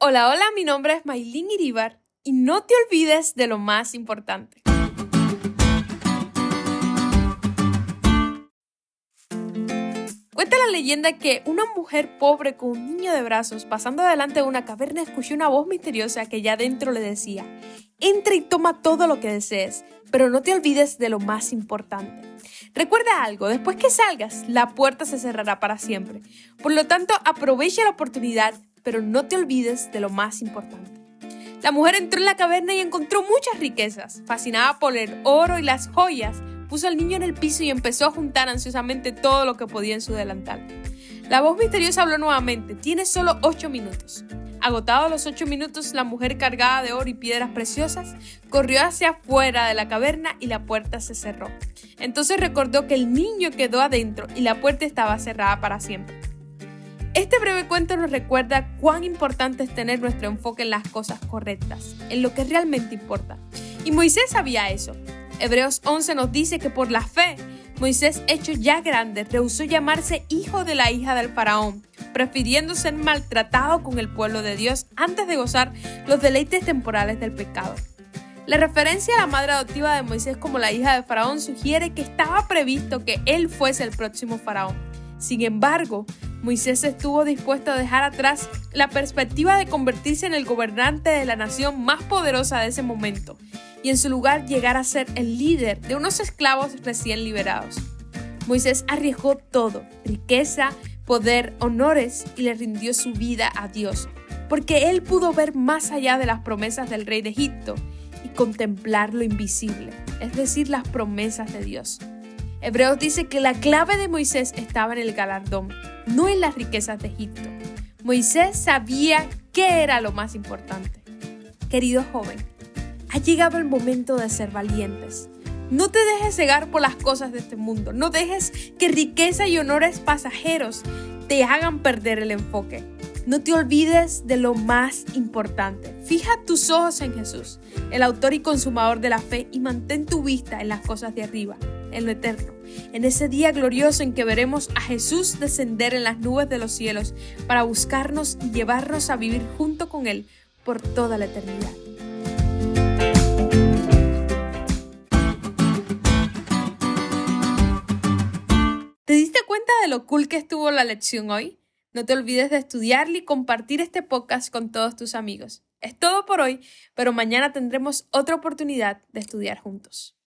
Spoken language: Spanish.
Hola, hola, mi nombre es Maylin Iribar y no te olvides de lo más importante. Cuenta la leyenda que una mujer pobre con un niño de brazos pasando delante de una caverna escuchó una voz misteriosa que ya dentro le decía, entra y toma todo lo que desees, pero no te olvides de lo más importante. Recuerda algo, después que salgas, la puerta se cerrará para siempre. Por lo tanto, aprovecha la oportunidad, pero no te olvides de lo más importante. La mujer entró en la caverna y encontró muchas riquezas. Fascinada por el oro y las joyas, puso al niño en el piso y empezó a juntar ansiosamente todo lo que podía en su delantal. La voz misteriosa habló nuevamente, tienes solo ocho minutos. Agotados los ocho minutos, la mujer cargada de oro y piedras preciosas corrió hacia afuera de la caverna y la puerta se cerró. Entonces recordó que el niño quedó adentro y la puerta estaba cerrada para siempre. Este breve cuento nos recuerda cuán importante es tener nuestro enfoque en las cosas correctas, en lo que realmente importa. Y Moisés sabía eso. Hebreos 11 nos dice que por la fe, Moisés, hecho ya grande, rehusó llamarse hijo de la hija del faraón, prefiriendo ser maltratado con el pueblo de Dios antes de gozar los deleites temporales del pecado. La referencia a la madre adoptiva de Moisés como la hija de Faraón sugiere que estaba previsto que él fuese el próximo Faraón. Sin embargo, Moisés estuvo dispuesto a dejar atrás la perspectiva de convertirse en el gobernante de la nación más poderosa de ese momento y en su lugar llegar a ser el líder de unos esclavos recién liberados. Moisés arriesgó todo, riqueza, poder, honores y le rindió su vida a Dios, porque él pudo ver más allá de las promesas del rey de Egipto y contemplar lo invisible, es decir, las promesas de Dios. Hebreos dice que la clave de Moisés estaba en el galardón, no en las riquezas de Egipto. Moisés sabía qué era lo más importante. Querido joven, ha llegado el momento de ser valientes. No te dejes cegar por las cosas de este mundo. No dejes que riqueza y honores pasajeros te hagan perder el enfoque. No te olvides de lo más importante. Fija tus ojos en Jesús, el autor y consumador de la fe, y mantén tu vista en las cosas de arriba, en lo eterno. En ese día glorioso en que veremos a Jesús descender en las nubes de los cielos para buscarnos y llevarnos a vivir junto con Él por toda la eternidad. ¿Te diste cuenta de lo cool que estuvo la lección hoy? No te olvides de estudiarla y compartir este podcast con todos tus amigos. Es todo por hoy, pero mañana tendremos otra oportunidad de estudiar juntos.